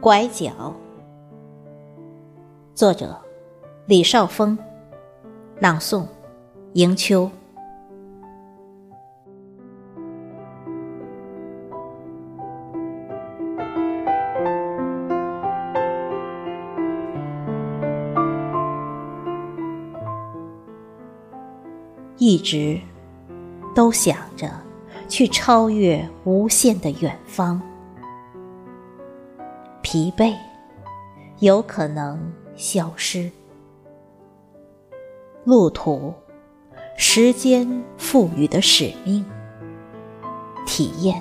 拐角，作者李少峰，朗诵迎秋。一直都想着去超越无限的远方。疲惫有可能消失，路途，时间赋予的使命，体验，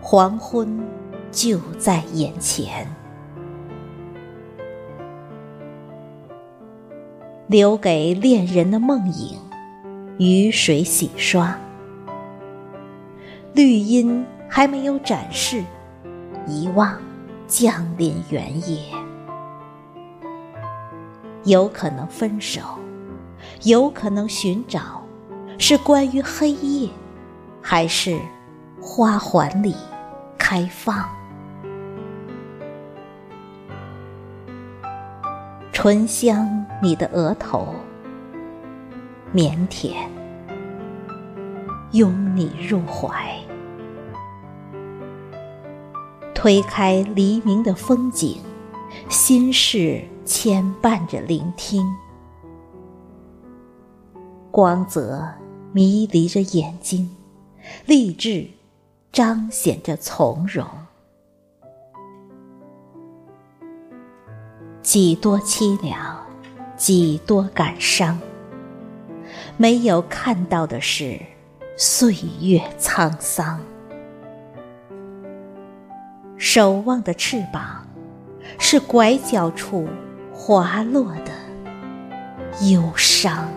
黄昏就在眼前，留给恋人的梦影，雨水洗刷，绿荫还没有展示，遗忘。降临原野，有可能分手，有可能寻找，是关于黑夜，还是花环里开放？醇香你的额头，腼腆，拥你入怀。推开黎明的风景，心事牵绊着聆听，光泽迷离着眼睛，励志彰显着从容。几多凄凉，几多感伤，没有看到的是岁月沧桑。守望的翅膀，是拐角处滑落的忧伤。